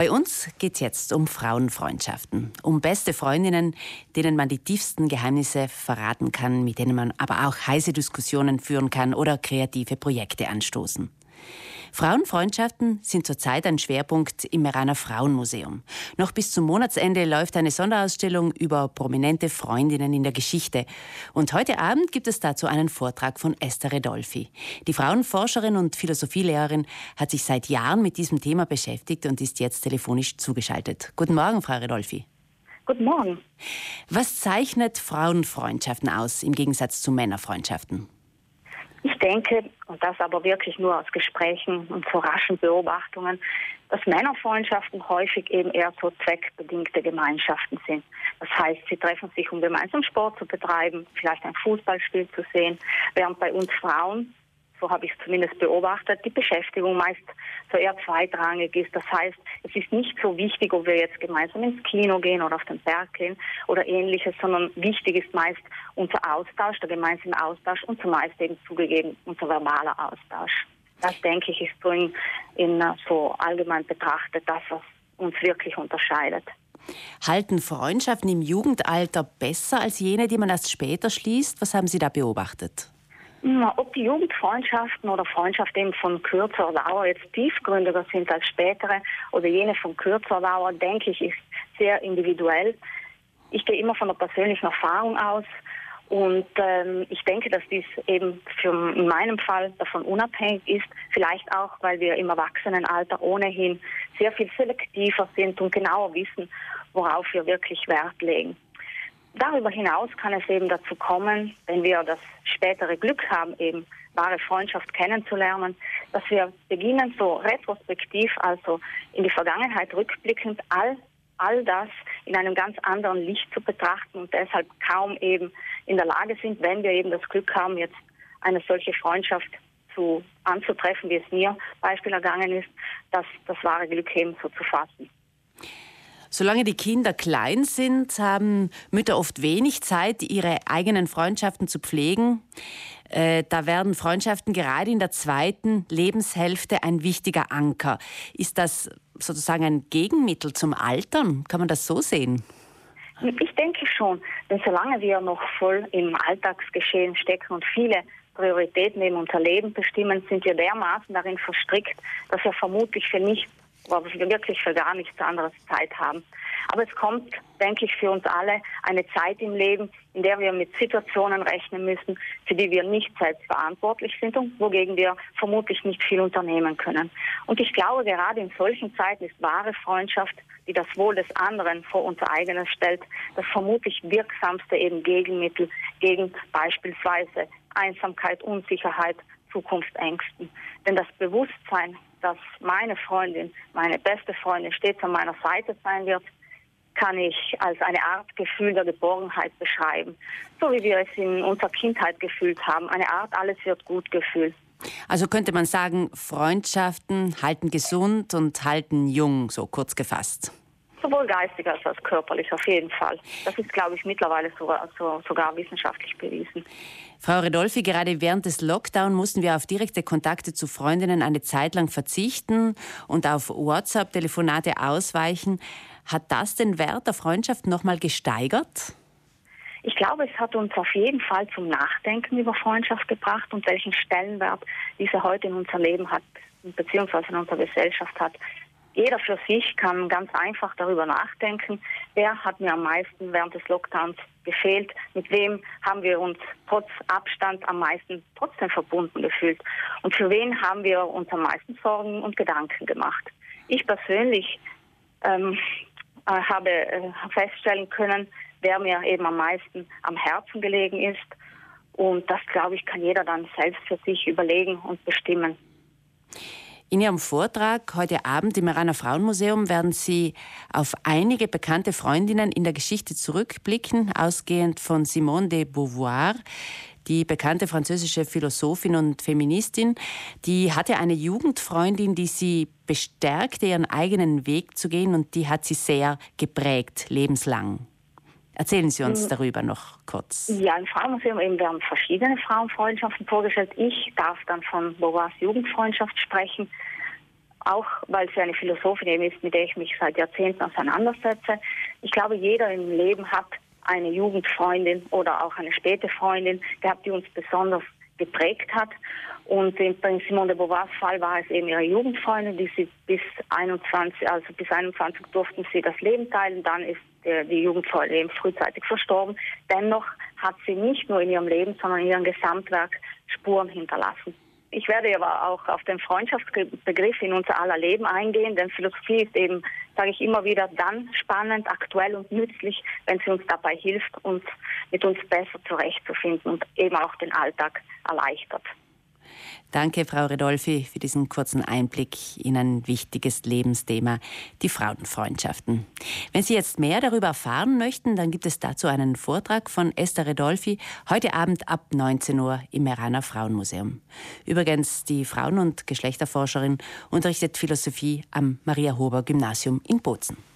Bei uns geht es jetzt um Frauenfreundschaften, um beste Freundinnen, denen man die tiefsten Geheimnisse verraten kann, mit denen man aber auch heiße Diskussionen führen kann oder kreative Projekte anstoßen. Frauenfreundschaften sind zurzeit ein Schwerpunkt im Meraner Frauenmuseum. Noch bis zum Monatsende läuft eine Sonderausstellung über prominente Freundinnen in der Geschichte. Und heute Abend gibt es dazu einen Vortrag von Esther Redolfi. Die Frauenforscherin und Philosophielehrerin hat sich seit Jahren mit diesem Thema beschäftigt und ist jetzt telefonisch zugeschaltet. Guten Morgen, Frau Redolfi. Guten Morgen. Was zeichnet Frauenfreundschaften aus im Gegensatz zu Männerfreundschaften? Ich denke, und das aber wirklich nur aus Gesprächen und so raschen Beobachtungen, dass Männerfreundschaften häufig eben eher so zweckbedingte Gemeinschaften sind. Das heißt, sie treffen sich, um gemeinsam Sport zu betreiben, vielleicht ein Fußballspiel zu sehen, während bei uns Frauen so habe ich es zumindest beobachtet, die Beschäftigung meist so eher zweitrangig ist. Das heißt, es ist nicht so wichtig, ob wir jetzt gemeinsam ins Kino gehen oder auf den Berg gehen oder ähnliches, sondern wichtig ist meist unser Austausch, der gemeinsame Austausch und zumeist eben zugegeben unser verbaler Austausch. Das denke ich ist so, in, in so allgemein betrachtet das, was uns wirklich unterscheidet. Halten Freundschaften im Jugendalter besser als jene, die man erst später schließt? Was haben Sie da beobachtet? Ob die Jugendfreundschaften oder Freundschaften von kürzerer Dauer jetzt tiefgründiger sind als spätere oder jene von kürzerer Dauer, denke ich, ist sehr individuell. Ich gehe immer von der persönlichen Erfahrung aus und ähm, ich denke, dass dies eben für in meinem Fall davon unabhängig ist. Vielleicht auch, weil wir im Erwachsenenalter ohnehin sehr viel selektiver sind und genauer wissen, worauf wir wirklich Wert legen. Darüber hinaus kann es eben dazu kommen, wenn wir das spätere Glück haben, eben wahre Freundschaft kennenzulernen, dass wir beginnen, so retrospektiv, also in die Vergangenheit rückblickend, all, all das in einem ganz anderen Licht zu betrachten und deshalb kaum eben in der Lage sind, wenn wir eben das Glück haben, jetzt eine solche Freundschaft zu, anzutreffen, wie es mir Beispiel ergangen ist, dass das wahre Glück eben so zu fassen. Solange die Kinder klein sind, haben Mütter oft wenig Zeit, ihre eigenen Freundschaften zu pflegen. Äh, da werden Freundschaften gerade in der zweiten Lebenshälfte ein wichtiger Anker. Ist das sozusagen ein Gegenmittel zum Altern? Kann man das so sehen? Ich denke schon, denn solange wir noch voll im Alltagsgeschehen stecken und viele Prioritäten in unser Leben bestimmen, sind wir dermaßen darin verstrickt, dass wir vermutlich für nichts wo wir wirklich für gar nichts anderes Zeit haben. Aber es kommt, denke ich, für uns alle eine Zeit im Leben, in der wir mit Situationen rechnen müssen, für die wir nicht selbst verantwortlich sind und wogegen wir vermutlich nicht viel unternehmen können. Und ich glaube, gerade in solchen Zeiten ist wahre Freundschaft, die das Wohl des anderen vor unser eigenes stellt, das vermutlich wirksamste eben Gegenmittel gegen beispielsweise Einsamkeit, Unsicherheit, Zukunftsängsten. Denn das Bewusstsein, dass meine Freundin, meine beste Freundin stets an meiner Seite sein wird, kann ich als eine Art Gefühl der Geborgenheit beschreiben. So wie wir es in unserer Kindheit gefühlt haben. Eine Art alles wird gut Gefühl. Also könnte man sagen, Freundschaften halten gesund und halten jung, so kurz gefasst. Sowohl geistig als auch körperlich, auf jeden Fall. Das ist, glaube ich, mittlerweile sogar, sogar wissenschaftlich bewiesen. Frau Redolfi, gerade während des Lockdown mussten wir auf direkte Kontakte zu Freundinnen eine Zeit lang verzichten und auf WhatsApp-Telefonate ausweichen. Hat das den Wert der Freundschaft nochmal gesteigert? Ich glaube, es hat uns auf jeden Fall zum Nachdenken über Freundschaft gebracht und welchen Stellenwert diese heute in unser Leben hat, beziehungsweise in unserer Gesellschaft hat. Jeder für sich kann ganz einfach darüber nachdenken, wer hat mir am meisten während des Lockdowns gefehlt, mit wem haben wir uns trotz Abstand am meisten trotzdem verbunden gefühlt und für wen haben wir uns am meisten Sorgen und Gedanken gemacht. Ich persönlich ähm, äh, habe äh, feststellen können, wer mir eben am meisten am Herzen gelegen ist und das, glaube ich, kann jeder dann selbst für sich überlegen und bestimmen. In Ihrem Vortrag heute Abend im Iraner Frauenmuseum werden Sie auf einige bekannte Freundinnen in der Geschichte zurückblicken, ausgehend von Simone de Beauvoir, die bekannte französische Philosophin und Feministin, die hatte eine Jugendfreundin, die sie bestärkte, ihren eigenen Weg zu gehen und die hat sie sehr geprägt, lebenslang. Erzählen Sie uns hm. darüber noch kurz. Ja, im Frauenmuseum eben werden verschiedene Frauenfreundschaften vorgestellt. Ich darf dann von Beauvoirs Jugendfreundschaft sprechen. auch weil sie eine Philosophin eben ist, mit der ich mich seit Jahrzehnten auseinandersetze. Ich glaube, jeder im Leben hat eine Jugendfreundin oder auch eine späte Freundin gehabt, die uns besonders geprägt hat. Und bei Simone de Beauvoirs Fall war es eben ihre Jugendfreundin, die sie bis 21, also bis 21 durften sie das Leben teilen. Dann ist die Jugendfreundin eben frühzeitig verstorben. Dennoch hat sie nicht nur in ihrem Leben, sondern in ihrem Gesamtwerk Spuren hinterlassen. Ich werde aber auch auf den Freundschaftsbegriff in unser aller Leben eingehen, denn Philosophie ist eben, sage ich immer wieder, dann spannend, aktuell und nützlich, wenn sie uns dabei hilft, uns mit uns besser zurechtzufinden und eben auch den Alltag erleichtert. Danke, Frau Redolfi, für diesen kurzen Einblick in ein wichtiges Lebensthema, die Frauenfreundschaften. Wenn Sie jetzt mehr darüber erfahren möchten, dann gibt es dazu einen Vortrag von Esther Redolfi heute Abend ab 19 Uhr im Meraner Frauenmuseum. Übrigens, die Frauen- und Geschlechterforscherin unterrichtet Philosophie am Maria Hober Gymnasium in Bozen.